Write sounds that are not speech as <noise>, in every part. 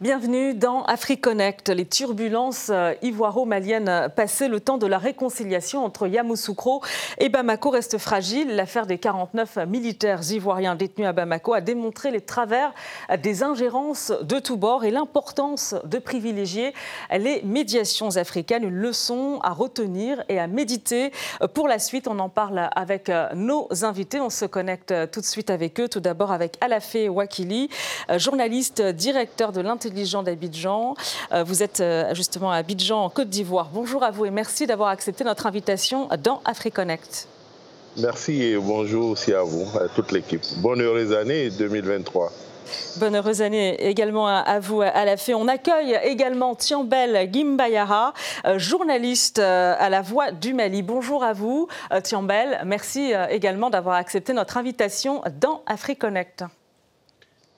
Bienvenue dans AfriConnect. Les turbulences euh, ivoiro-maliennes passées, le temps de la réconciliation entre Yamoussoukro et Bamako reste fragile. L'affaire des 49 militaires ivoiriens détenus à Bamako a démontré les travers des ingérences de tous bords et l'importance de privilégier les médiations africaines. Une leçon à retenir et à méditer pour la suite. On en parle avec euh, nos invités. On se connecte tout de suite avec eux. Tout d'abord avec Alafé Wakili, euh, journaliste, directeur de l'intelligence d'Abidjan. Euh, vous êtes euh, justement à Abidjan, en Côte d'Ivoire. Bonjour à vous et merci d'avoir accepté notre invitation dans AfriConnect. Merci et bonjour aussi à vous, à toute l'équipe. Bonne heureuse année 2023. Bonne heureuse année également à vous, à la fée. On accueille également Tiambel Gimbayara, euh, journaliste à la Voix du Mali. Bonjour à vous, Tiambel. Merci également d'avoir accepté notre invitation dans AfriConnect.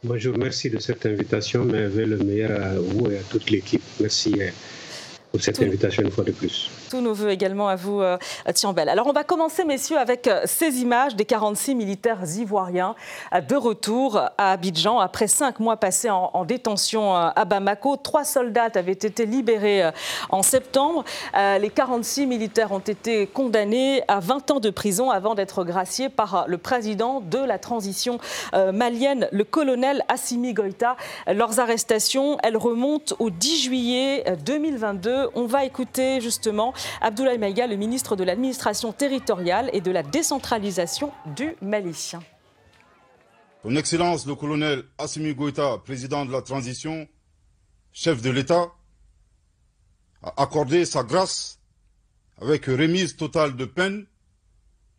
Bonjour, merci de cette invitation, mais le meilleur à vous et à toute l'équipe. Merci pour cette invitation une fois de plus. Tous nos voeux également à vous, euh, Tiambel. Alors on va commencer, messieurs, avec euh, ces images des 46 militaires ivoiriens euh, de retour à Abidjan après cinq mois passés en, détention à Bamako. Trois soldats avaient été libérés en septembre. Les 46 militaires ont été condamnés à 20 ans de prison avant d'être graciés par le président de la transition malienne, le colonel Assimi Goïta. Leurs arrestations, elles remontent au 10 juillet 2022. On va écouter justement Abdoulaye Maïga, le ministre de l'administration territoriale et de la décentralisation du Mali. Son Excellence le colonel Assimi Goïta, président de la transition, chef de l'État, a accordé sa grâce avec remise totale de peine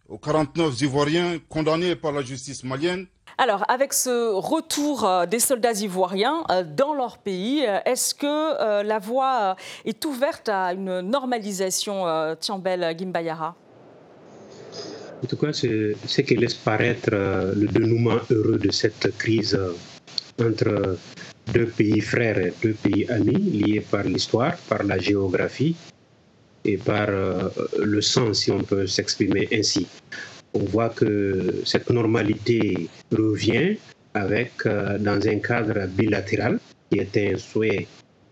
aux 49 Ivoiriens condamnés par la justice malienne alors, avec ce retour euh, des soldats ivoiriens euh, dans leur pays, euh, est-ce que la voie est ouverte à une normalisation, Tiambel Gimbayara En tout cas, c'est ce qui laisse paraître le dénouement heureux de cette crise entre deux pays frères, deux pays amis, liés par l'histoire, par la géographie et par le sang, si on peut s'exprimer ainsi on voit que cette normalité revient avec, euh, dans un cadre bilatéral, qui était un souhait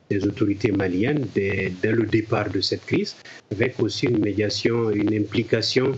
des autorités maliennes dès, le départ de cette crise, avec aussi une médiation, une implication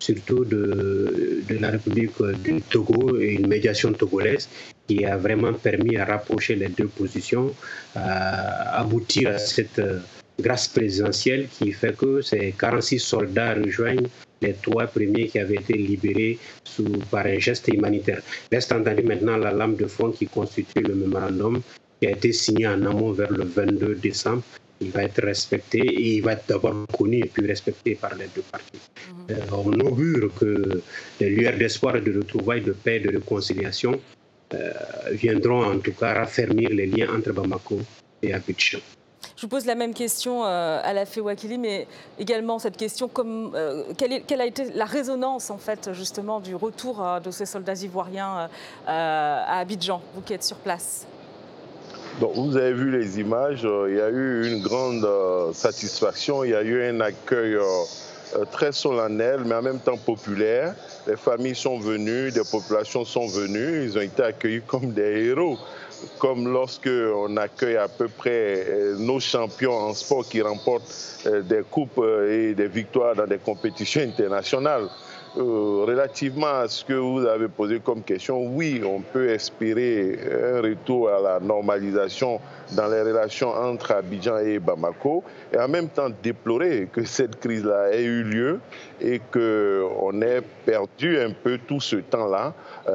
surtout de, de, la République du Togo et une médiation togolaise qui a vraiment permis à rapprocher les deux positions, à aboutir à cette euh, grâce présidentielle qui fait que ces 46 soldats rejoignent les trois premiers qui avaient été libérés sous, par un geste humanitaire. Reste entendu maintenant la lame de fond qui constitue le mémorandum qui a été signé en amont vers le 22 décembre. Il va être respecté et il va être d'abord connu et puis respecté par les deux parties. Mhm. Euh, on augure que les lueurs d'espoir et de retrouvailles de paix et de réconciliation euh, viendront en tout cas raffermir les liens entre Bamako et Abidjan. Je vous pose la même question euh, à la Wakili, mais également cette question comme, euh, quelle, a été la résonance en fait justement du retour euh, de ces soldats ivoiriens à Abidjan, vous qui êtes sur place? Donc, vous avez vu les images, il y a eu une grande satisfaction, il y a eu un accueil très solennel, mais en même temps populaire. Les familles sont venues, des populations sont venues, ils ont été accueillis comme des héros comme lorsque on accueille à peu près euh, nos champions en sport qui remportent euh, des coupes euh, et des victoires dans des compétitions internationales. Relativement à ce que vous avez posé comme question, oui, on peut espérer un retour à la normalisation dans les relations entre Abidjan et Bamako et en même temps déplorer que cette crise-là ait eu lieu et qu'on ait perdu un peu tout ce temps-là hein,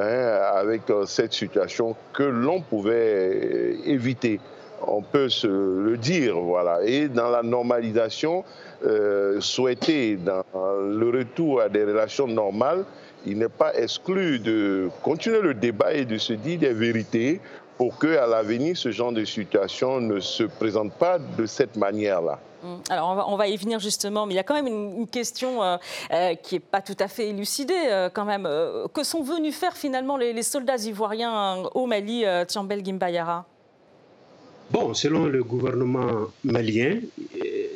avec euh, cette situation que l'on pouvait euh, éviter. On peut se le dire, voilà. Et dans la normalisation euh, souhaitée, dans le retour à des relations normales, il n'est pas exclu de continuer le débat et de se dire des vérités pour qu'à l'avenir, ce genre de situation ne se présente pas de cette manière-là. Hum, alors on va, y venir justement, mais il y a quand même une, question euh, euh, qui n'est pas tout à fait élucidée quand même. que sont venus faire finalement les, soldats ivoiriens au Mali, Tiambel Gimbayara? Bon, selon le gouvernement malien,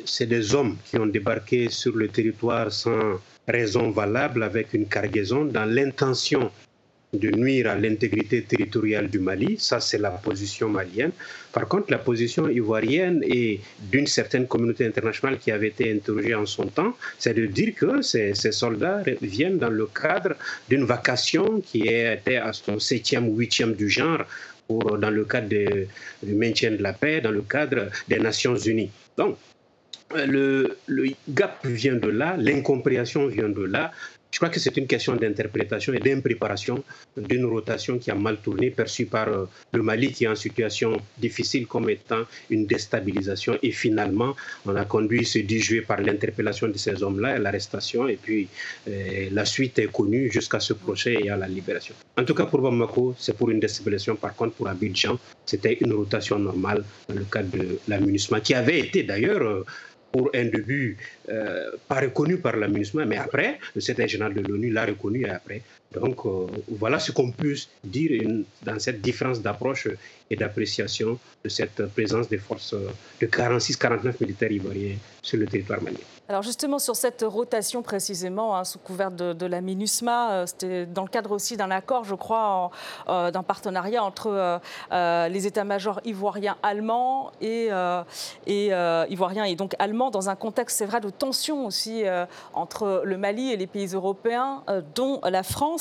c'est des hommes qui ont débarqué sur le territoire sans raison valable avec une cargaison dans l'intention de nuire à l'intégrité territoriale du Mali. Ça, c'est la position malienne. Par contre, la position ivoirienne et d'une certaine communauté internationale qui avait été interrogée en son temps, c'est de dire que ces, soldats viennent dans le cadre d'une vacation qui était à son septième ou huitième du genre pour, dans le cadre du maintien de la paix, dans le cadre des Nations Unies. Donc, le, le, gap vient de là, l'incompréhension vient de là. Je crois que c'est une question d'interprétation et d'impréparation d'une rotation qui a mal tourné, perçue par euh, le Mali qui est en situation difficile comme étant une déstabilisation. Et finalement, on a conduit ce 10 juillet par l'interpellation de ces hommes-là, l'arrestation, et puis euh, la suite est connue jusqu'à ce procès et à la libération. En tout cas, pour Bamako, c'est pour une déstabilisation. Par contre, pour Abidjan, c'était une rotation normale dans le cadre de la qui avait été d'ailleurs... Pour un début euh, pas reconnu par la mais après, le secrétaire général de l'ONU l'a reconnu et après. Donc euh, voilà ce qu'on peut dire dans cette différence d'approche et d'appréciation de cette présence des forces de 46-49 militaires ivoiriens sur le territoire malien. Alors justement sur cette rotation précisément, hein, sous couvert de, la MINUSMA, euh, c'était dans le cadre aussi d'un accord, je crois, euh, d'un partenariat entre euh, les états-majors ivoiriens allemands et, et ivoiriens et donc allemands dans un contexte, c'est vrai, de tension aussi entre le Mali et les pays européens, dont la France.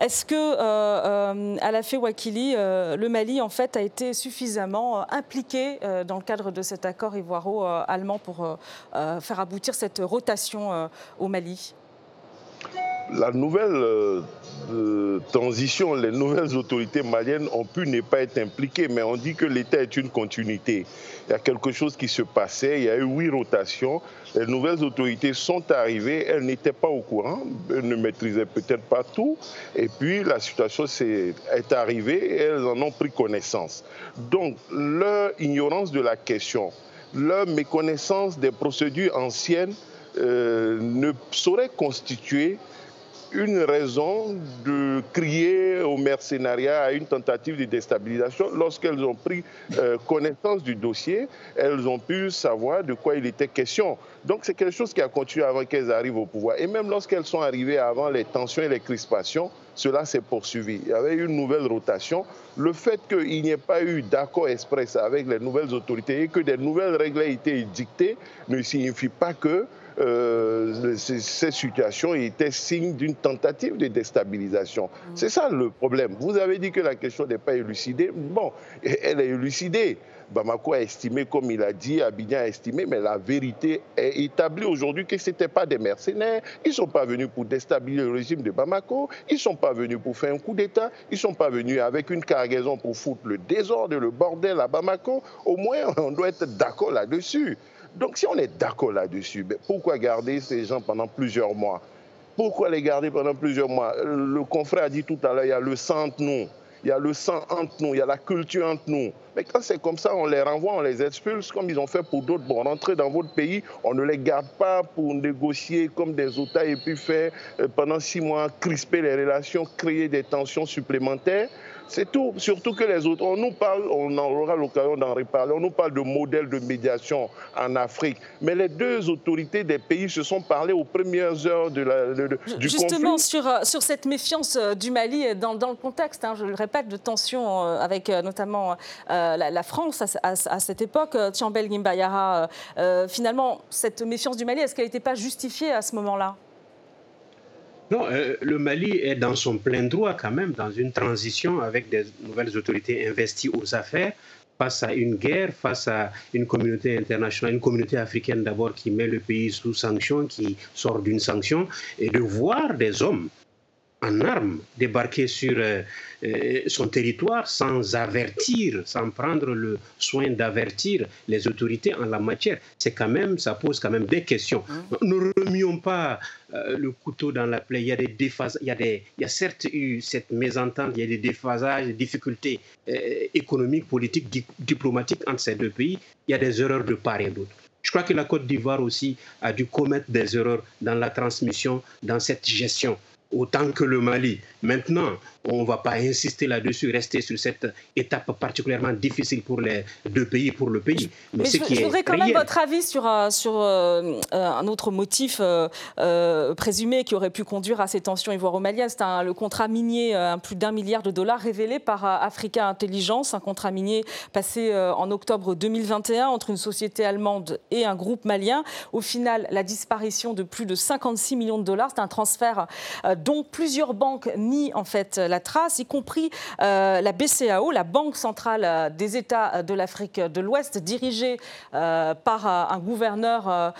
Est-ce que à la Wakili, le Mali en fait a été suffisamment impliqué dans le cadre de cet accord ivoiro-allemand pour faire aboutir cette rotation euh, au Mali? La nouvelle euh, transition, les nouvelles autorités maliennes ont pu ne pas être impliquées, mais on dit que l'État est une continuité. Il y a quelque chose qui se passait, il y a eu huit rotations, les nouvelles autorités sont arrivées, elles n'étaient pas au courant, elles ne maîtrisaient peut-être pas tout, et puis la situation est, est arrivée et elles en ont pris connaissance. Donc leur ignorance de la question, leur méconnaissance des procédures anciennes euh, ne saurait constituer une raison de crier au mercenariat, à une tentative de déstabilisation. Lorsqu'elles ont pris euh, connaissance du dossier, elles ont pu savoir de quoi il était question. Donc c'est quelque chose qui a continué avant qu'elles arrivent au pouvoir. Et même lorsqu'elles sont arrivées avant les tensions et les crispations, cela s'est poursuivi. Il y avait eu une nouvelle rotation. Le fait qu'il n'y ait pas eu d'accord express avec les nouvelles autorités et que des nouvelles règles aient été dictées ne signifie pas que euh, ces, situations étaient signe d'une tentative de déstabilisation. Mm. C'est ça le problème. Vous avez dit que la question n'est pas élucidée. Bon, <laughs> elle est élucidée. Bamako a estimé, comme il a dit, Abidjan a estimé, mais la vérité est établie aujourd'hui que ce n'étaient pas des mercenaires. Ils ne sont pas venus pour déstabiliser le régime de Bamako. Ils ne sont pas venus pour faire un coup d'État. Ils ne sont pas venus avec une cargaison pour foutre le désordre, le bordel à Bamako. Au moins, <laughs> on doit être d'accord là-dessus. Donc si on est d'accord là-dessus, ben, pourquoi garder ces gens pendant plusieurs mois? Pourquoi les garder pendant plusieurs mois? Le confrère a dit tout à l'heure, il y a le sang entre nous, il y a le sang entre nous, il y a la culture entre nous. Mais quand c'est comme ça, on les renvoie, on les expulse, comme ils ont fait pour d'autres. Bon, rentrer dans votre pays, on ne les garde pas pour négocier comme des otages et puis faire euh, pendant six mois crisper les relations, créer des tensions supplémentaires. C'est tout. Surtout que les autres, on nous parle, on aura l'occasion d'en reparler, on nous parle de modèles de médiation en Afrique. Mais les deux autorités des pays se sont parlé aux premières heures de la, du Justement, sur, euh, sur cette méfiance euh, du Mali dans, dans le contexte, hein, je le répète, de tension euh, avec notamment la, France à, cette époque, Tiambel Gimbayara, finalement, cette méfiance du Mali, est-ce qu'elle n'était pas justifiée à ce moment-là? Non, euh, le Mali est dans son plein droit quand même, dans une transition avec des nouvelles autorités investies aux affaires, face à une guerre, face à une communauté internationale, une communauté africaine d'abord qui met le pays sous sanction, qui sort d'une sanction, et de voir des hommes en armes débarquer sur euh, euh, son territoire sans avertir, sans prendre le soin d'avertir les autorités en la matière. C'est quand même, ça pose quand même des questions. Mmh. Ne remuons pas euh, le couteau dans la plaie. Il y a des déphasages, il y a, des, il y a certes eu cette mésentente, il y a des déphasages, des difficultés économiques, politiques, diplomatiques entre ces deux pays. Il y a des erreurs de part et d'autre. Je crois que la Côte d'Ivoire aussi a dû commettre des erreurs dans la transmission, dans cette gestion autant que le Mali. Maintenant, on ne va pas insister là-dessus, rester sur cette étape particulièrement difficile pour les deux pays, pour le pays. Mais, je, voudrais quand même votre avis sur, euh, sur euh, un autre motif euh, présumé qui aurait pu conduire à ces tensions ivoiro-maliennes. C'est le contrat minier, un plus d'un milliard de dollars révélé par Africa Intelligence, un contrat minier passé en octobre 2021 entre une société allemande et un groupe malien. Au final, la disparition de plus de 56 millions de dollars, c'est un transfert dont plusieurs banques nient en fait la trace, y compris euh, la BCAO, la Banque centrale euh, des États de l'Afrique de l'Ouest, dirigée euh, par un gouverneur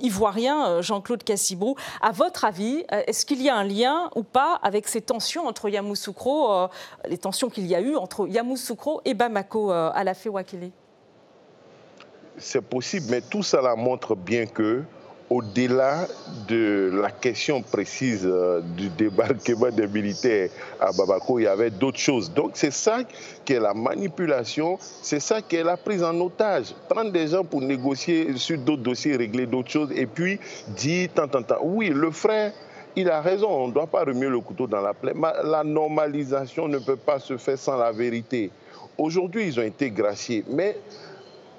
ivoirien, Jean-Claude Cassibrou. À votre avis, est-ce qu'il y a un lien ou pas avec ces tensions entre Yamoussoukro, les tensions qu'il y a eu entre Yamoussoukro et Bamako à la Wakili C'est possible, mais tout cela montre bien que au-delà de la question précise euh, du débarquement des militaires à Babako, il y avait d'autres choses. Donc c'est ça qui est la manipulation, c'est ça qui est la prise en otage. Prendre des gens pour négocier sur d'autres dossiers, régler d'autres choses, et puis dire tant, tant, tant. Oui, le frère, il a raison, on ne doit pas remuer le couteau dans la plaie. La normalisation ne peut pas se faire sans la vérité. Aujourd'hui, ils ont été graciés, mais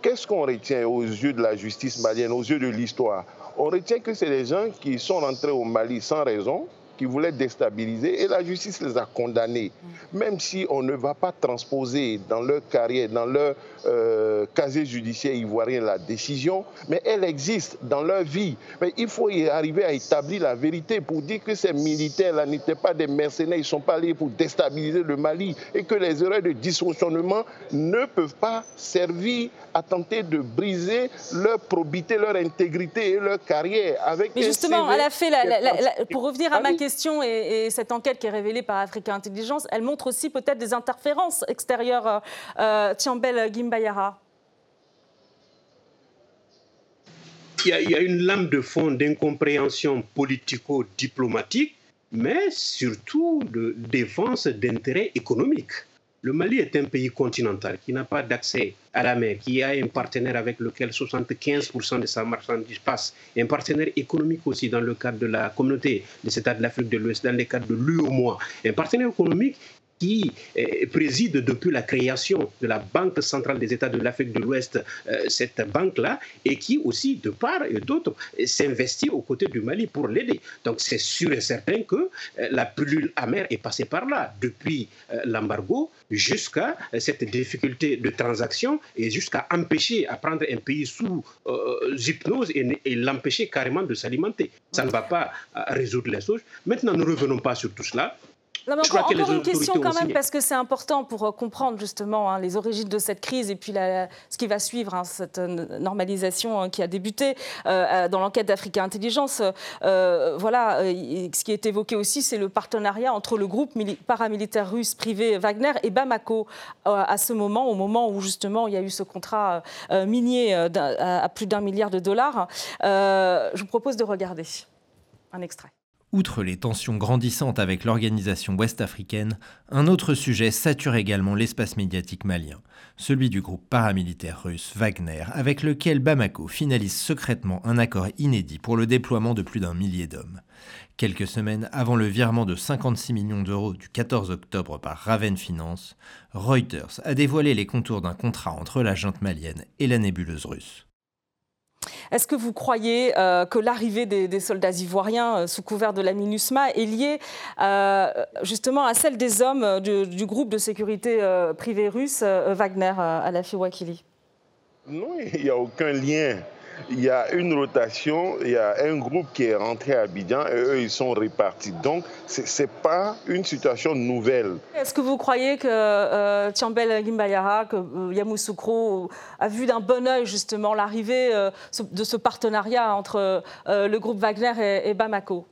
qu'est-ce qu'on retient aux yeux de la justice malienne, aux yeux de l'histoire? On retient que c'est des gens qui sont rentrés au Mali sans raison, qui voulaient déstabiliser et la justice les a condamnés. Mm. Même si on ne va pas transposer dans leur carrière, dans leur euh, casier judiciaire ivoirien la décision, mais elle existe dans leur vie. Mais il faut y arriver à établir la vérité pour dire que ces militaires-là n'étaient pas des mercenaires, ils ne sont pas allés pour déstabiliser le Mali et que les erreurs de dysfonctionnement ne peuvent pas servir à tenter de briser leur probité, leur intégrité et leur carrière. Avec Mais justement, elle a fait pour revenir à ma question et, cette enquête qui est révélée par Africa Intelligence, elle montre aussi peut-être des interférences extérieures. Euh, euh Tiambel Gimbayara. Il y, a, il y a une lame de fond d'incompréhension politico-diplomatique, mais surtout de défense d'intérêts économiques. Le Mali est un pays continental qui n'a pas d'accès à la mer, qui a un partenaire avec lequel 75% de sa marchandise passe, un partenaire économique aussi dans le cadre de la communauté des États de l'Afrique de l'Ouest, dans le cadre de l'UOMOA, un partenaire économique qui euh, préside depuis la création de la Banque centrale des États de l'Afrique de l'Ouest, euh, cette banque-là, et qui aussi, de part et d'autre, s'investit aux côtés du Mali pour l'aider. Donc c'est sûr et certain que euh, la pilule amère est passée par là, depuis l'embargo jusqu'à cette difficulté de transaction et jusqu'à empêcher à prendre un pays sous hypnose et, et l'empêcher carrément de s'alimenter. Ça ne va pas résoudre les choses. Maintenant, ne revenons pas sur tout cela encore, une question quand même, parce que c'est important pour euh, comprendre justement hein, les origines de cette crise et puis ce qui va suivre, hein, cette euh, normalisation hein, qui a débuté euh, dans l'enquête d'Africa Intelligence. voilà, ce qui est évoqué aussi, c'est le partenariat entre le groupe paramilitaire russe privé Wagner et Bamako à ce moment, au moment où justement il y a eu ce contrat minier à plus d'un milliard de dollars. je vous propose de regarder un extrait. Outre les tensions grandissantes avec l'organisation ouest-africaine, un autre sujet sature également l'espace médiatique malien, celui du groupe paramilitaire russe Wagner, avec lequel Bamako finalise secrètement un accord inédit pour le déploiement de plus d'un millier d'hommes. Quelques semaines avant le virement de 56 millions d'euros du 14 octobre par Raven Finance, Reuters a dévoilé les contours d'un contrat entre la junte malienne et la nébuleuse russe. Est-ce que vous croyez euh, que l'arrivée des, soldats ivoiriens euh, sous couvert de la MINUSMA est liée euh, justement à celle des hommes du, groupe de sécurité privé russe Wagner à la Fiwakili Non, il n'y a aucun lien il y a une rotation, il y a un groupe qui est rentré à Abidjan et eux, ils sont répartis. Donc, ce n'est pas une situation nouvelle. Est-ce que vous croyez que euh, Tiambel Gimbayara, que euh, Yamoussoukro a vu d'un bon oeil justement l'arrivée euh, de ce partenariat entre euh, le groupe Wagner et, et Bamako?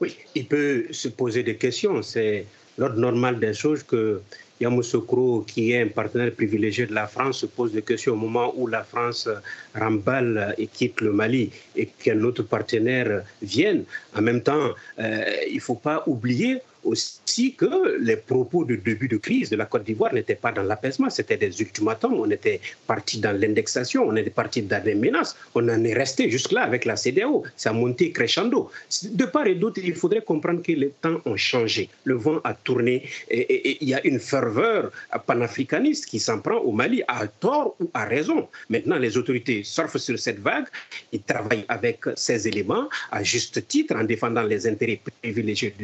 Oui, il peut se poser des questions. C'est l'ordre normal des choses que Yamoussoukro, qui est un partenaire privilégié de la France, se pose des questions au moment où la France remballe et quitte le Mali et qu'un autre partenaire vienne. En même temps, euh, il ne faut pas oublier aussi que les propos de début de crise de la Côte d'Ivoire n'étaient pas dans l'apaisement, c'était des ultimatums, on était parti dans l'indexation, on était parti dans des menaces, on en est resté jusque-là avec la CDAO, ça a monté crescendo. De part et d'autre, il faudrait comprendre que les temps ont changé, le vent a tourné et il y a une ferveur panafricaniste qui s'en prend au Mali à tort ou à raison. Maintenant, les autorités surfent sur cette vague, ils travaillent avec ces éléments à juste titre en défendant les intérêts privilégiés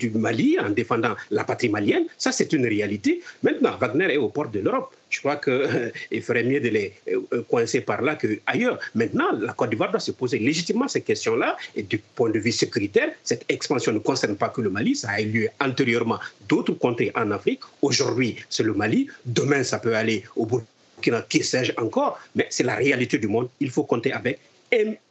du Mali, en défendant la patrie malienne. Ça, c'est une réalité. Maintenant, Wagner est au port de l'Europe. Je crois qu'il euh, ferait mieux de les euh, euh, coincer par là qu'ailleurs. Maintenant, la Côte d'Ivoire doit se poser légitimement ces questions-là. Et du point de vue sécuritaire, cette expansion ne concerne pas que le Mali. Ça a eu lieu antérieurement d'autres contrées en Afrique. Aujourd'hui, c'est le Mali. Demain, ça peut aller au Burkina, qui sais-je encore. Mais c'est la réalité du monde. Il faut compter avec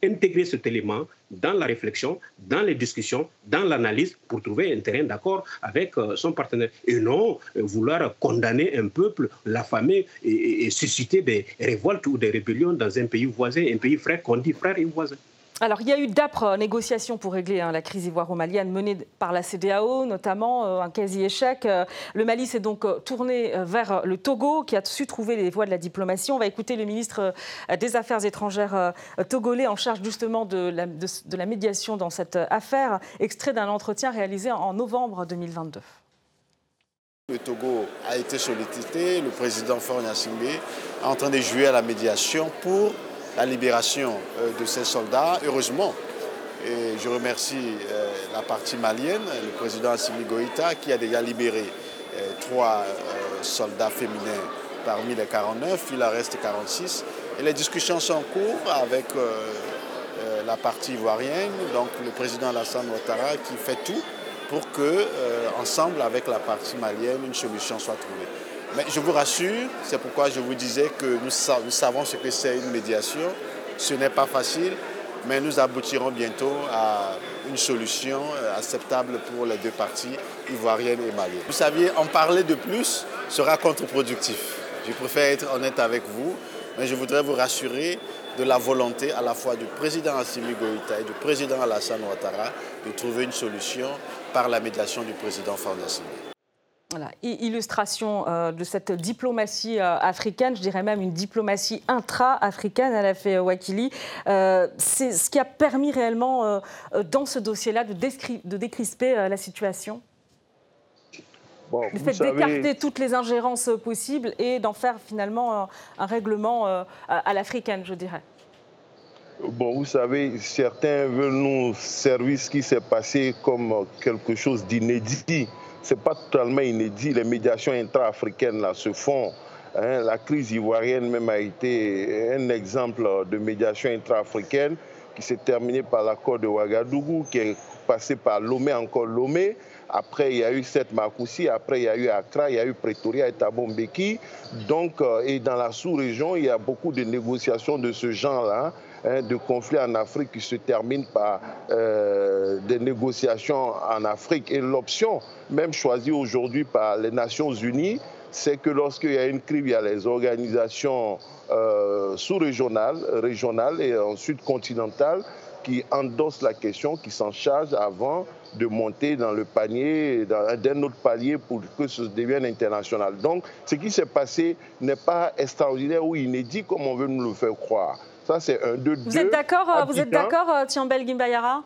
intégrer cet élément dans la réflexion, dans les discussions, dans l'analyse pour trouver un terrain d'accord avec euh, son partenaire. Et non euh, vouloir condamner un peuple, l'affamer et, et susciter des révoltes ou des rébellions dans un pays voisin, un pays frère qu'on dit frère et voisin. Alors, il y a eu d'âpres négociations pour régler hein, la crise ivoiro-malienne menée par la CDAO, notamment euh, un quasi-échec. Euh, le Mali s'est donc euh, tourné vers le Togo, qui a su trouver les voies de la diplomatie. On va écouter le ministre des Affaires étrangères togolais en charge justement de la, médiation dans cette affaire, extrait d'un entretien réalisé en novembre 2022. Le Togo a été sollicité, le président Faure Simbe est en train de jouer à la médiation pour la libération euh, de ces soldats, heureusement. Et je remercie euh, la partie malienne, le président Assimi Goïta, qui a déjà libéré euh, trois soldats féminins parmi les 49, il en reste 46. Et les discussions sont en cours avec la partie ivoirienne, donc le président Alassane Ouattara qui fait tout pour que, ensemble avec la partie malienne, une solution soit trouvée. Mais je vous rassure, c'est pourquoi je vous disais que nous, savons ce que c'est une médiation. Ce n'est pas facile, mais nous aboutirons bientôt à une solution euh, acceptable pour les deux parties, ivoiriennes et maliennes. Vous saviez, en parler de plus sera contre-productif. Je préfère être honnête avec vous, mais je voudrais vous rassurer de la volonté à la fois du président Assimi Goïta et du président Alassane Ouattara de trouver une solution par la médiation du président Assimi. Voilà, illustration euh, de cette diplomatie euh, africaine, je dirais même une diplomatie intra-africaine, elle a fait euh, Wakili. c'est ce qui a permis réellement, dans ce dossier-là, de, de, décrisper la situation Le fait d'écarter toutes les ingérences possibles et d'en faire finalement un règlement à l'africaine, je dirais. Bon, vous savez, certains veulent nous servir ce qui s'est passé comme quelque chose d'inédit c'est pas totalement inédit. Les médiations intra-africaines se font. Hein. La crise ivoirienne même a été un exemple de médiation intra-africaine qui s'est terminée par l'accord de Ouagadougou, qui est passé par Lomé, encore Lomé. Après, il y a eu Seth Makoussi, après, il y a eu Accra, il y a eu Pretoria et Tabombeki. Donc, euh, et dans la sous-région, il y a beaucoup de négociations de ce genre-là. Hein, de conflits en Afrique qui se terminent par euh, des négociations en Afrique. Et l'option, même choisie aujourd'hui par les Nations Unies, c'est que lorsqu'il y a une crise, il y a les organisations euh, sous-régionales, régionales et ensuite continentales qui endossent la question, qui s'en chargent avant de monter dans le panier, d'un autre palier pour que ce devienne international. Donc, ce qui s'est passé n'est pas extraordinaire ou inédit comme on veut nous le faire croire. Ça, c'est un, deux, Vous êtes d'accord, euh, vous êtes d'accord, euh, Tiambel Gimbayara?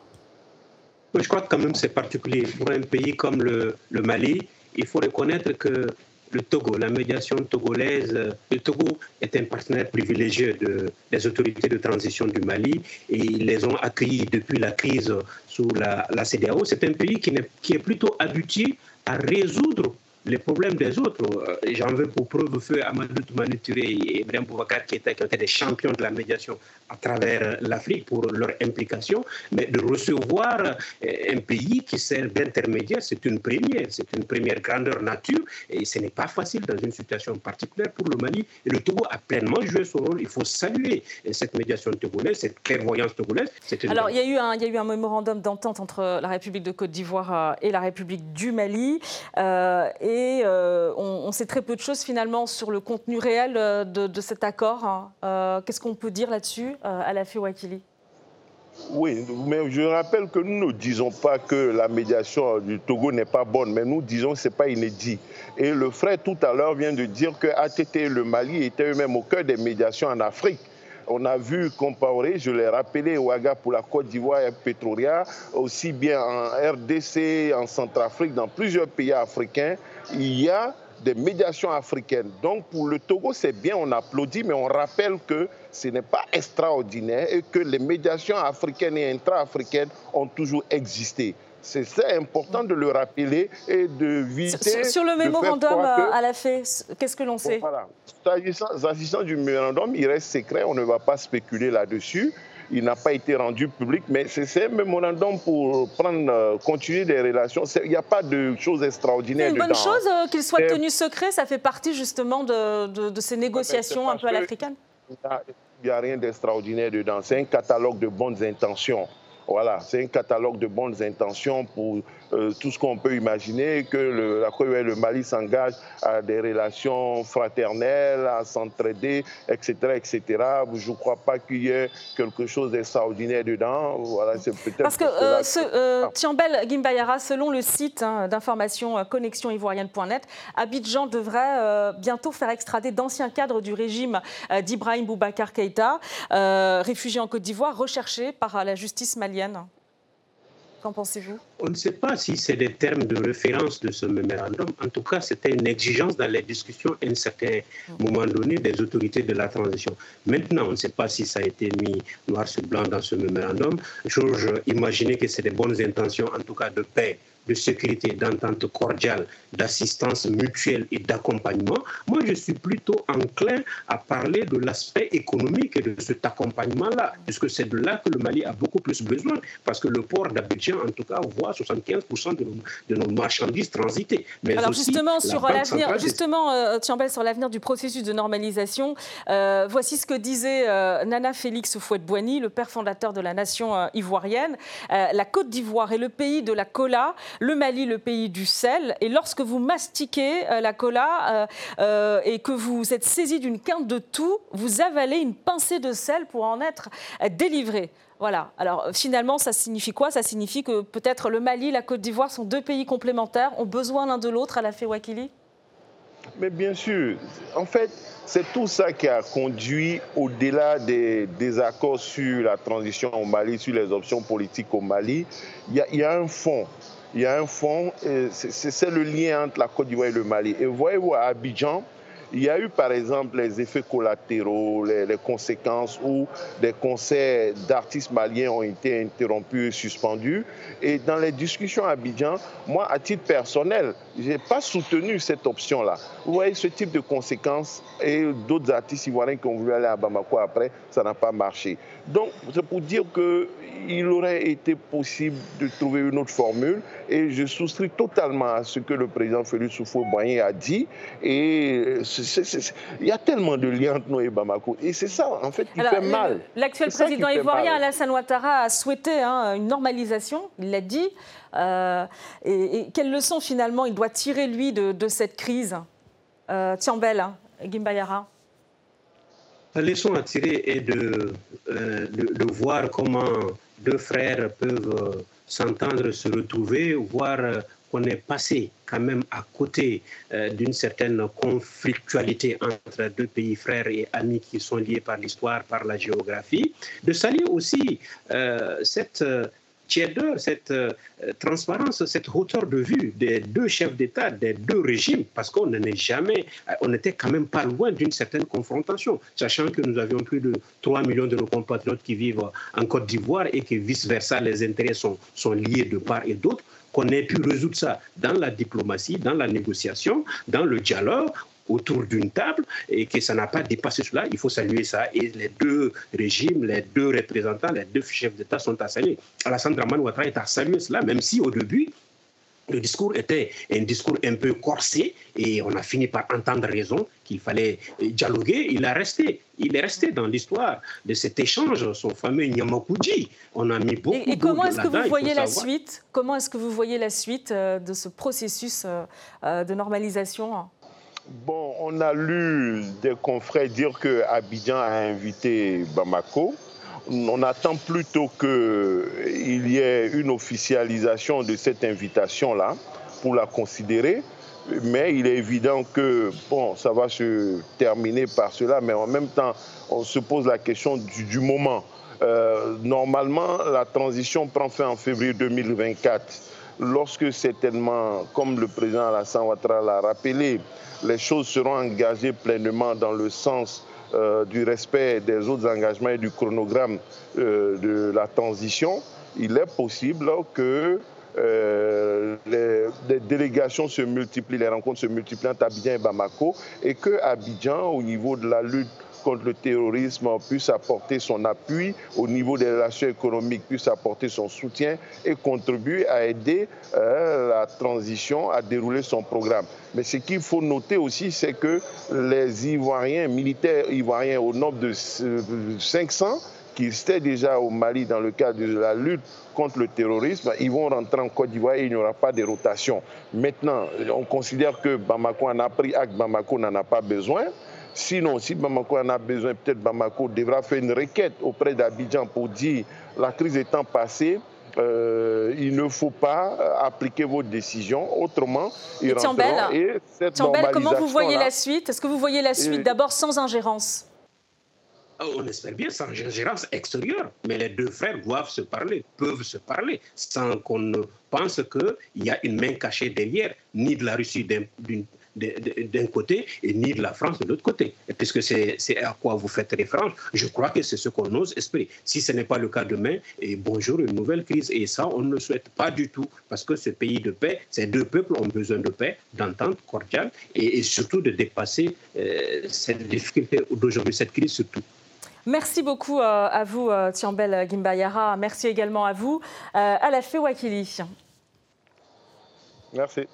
Je crois que quand même c'est particulier. Pour un pays comme le, le Mali, il faut reconnaître que le Togo, la médiation togolaise, le Togo est un partenaire privilégié de, des autorités de transition du Mali et ils les ont accueillis depuis la crise sous la, la CDAO. C'est un pays qui est, qui est plutôt habitué à résoudre les problèmes des autres. Euh, j'en veux pour preuve feu Amadou Toumani et Ibrahim Boubacar qui étaient, qui étaient des champions de la médiation à travers l'Afrique pour leur implication, mais de recevoir euh, un pays qui sert d'intermédiaire, c'est une première, c'est une première grandeur nature et ce n'est pas facile dans une situation particulière pour le Mali. Et le Togo a pleinement joué son rôle. Il faut saluer cette médiation togolaise, cette clairvoyance togolaise. Alors, il y, a eu un, il y a eu un mémorandum d'entente entre la République de Côte d'Ivoire euh, et la République du Mali. et et euh, on, sait très peu de choses finalement sur le contenu réel euh, de, cet accord. Hein. Euh, qu'est-ce qu'on peut dire là-dessus, à la Wakili Oui, mais je rappelle que nous ne disons pas que la médiation du Togo n'est pas bonne, mais nous disons que ce n'est pas inédit. Et le frère tout à l'heure vient de dire que ATT et le Mali étaient eux-mêmes au cœur des médiations en Afrique. On a vu comparer, je l'ai rappelé, Ouaga pour la Côte d'Ivoire et Petroria, aussi bien en RDC, en Centrafrique, dans plusieurs pays africains, il y a des médiations africaines. Donc pour le Togo, c'est bien, on applaudit, mais on rappelle que ce n'est pas extraordinaire et que les médiations africaines et intra-africaines ont toujours existé. C'est important de le rappeler et de viser. Sur, le mémorandum à la fait, qu'est-ce que l'on sait voilà. S'agissant du mémorandum, il reste secret, on ne va pas spéculer là-dessus il n'a pas été rendu public, mais c'est un mémorandum pour prendre, euh, continuer des relations. Il n'y a pas de choses extraordinaires. C'est une bonne chose euh, qu'il soit tenu secret, ça fait partie justement de, de, ces négociations un peu à l'africaine Il n'y a rien d'extraordinaire dedans. C'est un catalogue de bonnes intentions. Voilà, c'est un catalogue de bonnes intentions pour euh, tout ce qu'on peut imaginer, que le, la le Mali s'engage à des relations fraternelles, à s'entraider, etc., etc. Je ne crois pas qu'il y ait quelque chose d'extraordinaire dedans. Voilà, c'est peut-être Parce que, euh, ce, euh, Tiambel Gimbayara, selon le site hein, d'information euh, connexioниvoirienne.net, Abidjan devrait bientôt faire extrader d'anciens cadres du régime d'Ibrahim Boubacar Keïta, réfugié en Côte d'Ivoire, recherché par la justice malienne. Qu'en pensez-vous? On ne sait pas si c'est des termes de référence de ce mémorandum. En tout cas, c'était une exigence dans les discussions à un certain moment donné des autorités de la transition. Maintenant, on ne sait pas si ça a été mis noir sur blanc dans ce mémorandum. J'ose imaginer que c'est des bonnes intentions, en tout cas de paix de sécurité, d'entente cordiale, d'assistance mutuelle et d'accompagnement, moi je suis plutôt enclin à parler de l'aspect économique et de cet accompagnement-là, puisque c'est de là que le Mali a beaucoup plus besoin, parce que le port d'Abidjan, en tout cas, voit 75% de nos, de nos, marchandises transiter. Mais Alors justement, sur l'avenir, justement, euh, sur l'avenir du processus de normalisation, euh, voici ce que disait euh, Nana Félix Fouette-Boigny, le père fondateur de la nation ivoirienne. la Côte d'Ivoire est le pays de la cola le Mali, le pays du sel. Et lorsque vous mastiquez euh, la cola euh, euh, et que vous êtes saisi d'une quinte de tout, vous avalez une pincée de sel pour en être délivré. Voilà. Alors finalement, ça signifie quoi? Ça signifie que peut-être le Mali, la Côte d'Ivoire sont deux pays complémentaires, ont besoin l'un de l'autre à la Fewakili? Mais bien sûr. En fait, c'est tout ça qui a conduit, au-delà des désaccords sur la transition au Mali, sur les options politiques au Mali, il y, a un fond il y a un fond, c'est le lien entre la Côte d'Ivoire et le Mali. Et voyez-vous, à Abidjan, il y a eu par exemple les effets collatéraux, les, conséquences où des concerts d'artistes maliens ont été interrompus et suspendus. Et dans les discussions à Abidjan, moi, à titre personnel, je n'ai pas soutenu cette option-là. Vous voyez ce type de conséquences et d'autres artistes ivoiriens qui ont voulu aller à Bamako après, ça n'a pas marché. Donc, c'est pour dire que il aurait été possible de trouver une autre formule et je souscris totalement à ce que le président Félix Soufou-Boigny a dit. Et il y a tellement de liens entre nous et Bamako. Et c'est ça, en fait, qui fait mal. L'actuel président ivoirien Alassane Ouattara a souhaité hein, une normalisation, il l'a dit. Euh, et, quelle leçon finalement il doit tirer, lui, de, cette crise. Euh, Tiambel, hein, Gimbayara. La leçon à tirer est de, euh, de, voir comment deux frères peuvent euh, s'entendre, se retrouver, voir euh, qu'on est passé quand même à côté d'une certaine conflictualité entre deux pays frères et amis qui sont liés par l'histoire, par la géographie, de saluer aussi cette tièdeur, cette euh, transparence, cette hauteur de vue des deux chefs d'État, des deux régimes, parce qu'on n'en jamais, on n'était quand même pas loin d'une certaine confrontation, sachant que nous avions plus de 3 millions de nos compatriotes qui vivent en Côte d'Ivoire et que vice-versa, les intérêts sont liés de part et d'autre qu'on ait pu résoudre ça dans la diplomatie, dans la négociation, dans le dialogue, autour d'une table et que ça n'a pas dépassé cela. Il faut saluer ça. Et les deux régimes, les deux représentants, les deux chefs d'État sont à saluer. Alassane Draman Ouattara est à saluer cela, même si au début, le discours était un discours un peu corsé et on a fini par entendre raison qu'il fallait dialoguer. Il, a resté, il est resté dans l'histoire de cet échange, son fameux Nyamakoudji. On a mis beaucoup Et, et comment est-ce que vous voyez la suite? Comment est-ce que vous voyez la suite euh, de ce processus euh, euh, de normalisation? Bon, on a lu des confrères dire que Abidjan a invité Bamako. on attend plutôt qu'il y ait une officialisation de cette invitation-là pour la considérer. Mais il est évident que bon, ça va se terminer par cela, mais en même temps, on se pose la question du, moment. Euh, normalement, la transition prend fin en février 2024. Lorsque certainement, comme le président Alassane Ouattara l'a rappelé, les choses seront engagées pleinement dans le sens euh, du respect des autres engagements et du chronogramme euh, de la transition, il est possible que euh, les, délégations se multiplient, les rencontres se multiplient entre Abidjan et Bamako, et que Abidjan, au niveau de la lutte contre le terrorisme puisse apporter son appui, au niveau des relations économiques puisse apporter son soutien et contribuer à aider euh, la transition à dérouler son programme. Mais ce qu'il faut noter aussi, c'est que les Ivoiriens, militaires ivoiriens au nombre de 500, qui étaient déjà au Mali dans le cadre de la lutte contre le terrorisme, ils vont rentrer en Côte d'Ivoire et il n'y aura pas de rotation. Maintenant, on considère que Bamako en a pris acte, Bamako n'en a pas besoin. Sinon, si Bamako en a besoin, peut-être Bamako devra faire une requête auprès d'Abidjan pour dire la crise étant passée, euh, il ne faut pas appliquer vos décisions. Autrement, ils rentreront. Et cette comment vous voyez la suite? Est-ce que vous voyez la suite d'abord sans ingérence? Oh, on espère bien sans ingérence extérieure, mais les deux frères doivent se parler, peuvent se parler, sans qu'on ne pense qu'il y a une main cachée derrière, ni de la Russie d'une d'un côté et ni de la France de l'autre côté. Et puisque c'est à quoi vous faites référence, je crois que c'est ce qu'on ose espérer. Si ce n'est pas le cas demain, et bonjour, une nouvelle crise. Et ça, on ne le souhaite pas du tout, parce que ce pays de paix, ces deux peuples ont besoin de paix, d'entente cordiale, et, surtout de dépasser euh, cette difficulté d'aujourd'hui, cette crise surtout. Merci beaucoup euh, à vous, euh, Tiambel Gimbayara. Merci également à vous, à la Wakili. Merci.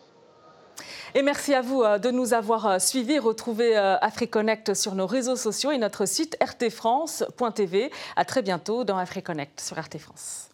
Et merci à vous euh, de nous avoir euh, suivis. Retrouvez euh, AfriConnect sur nos réseaux sociaux et notre site rtfrance.tv. À très bientôt dans AfriConnect sur RT France.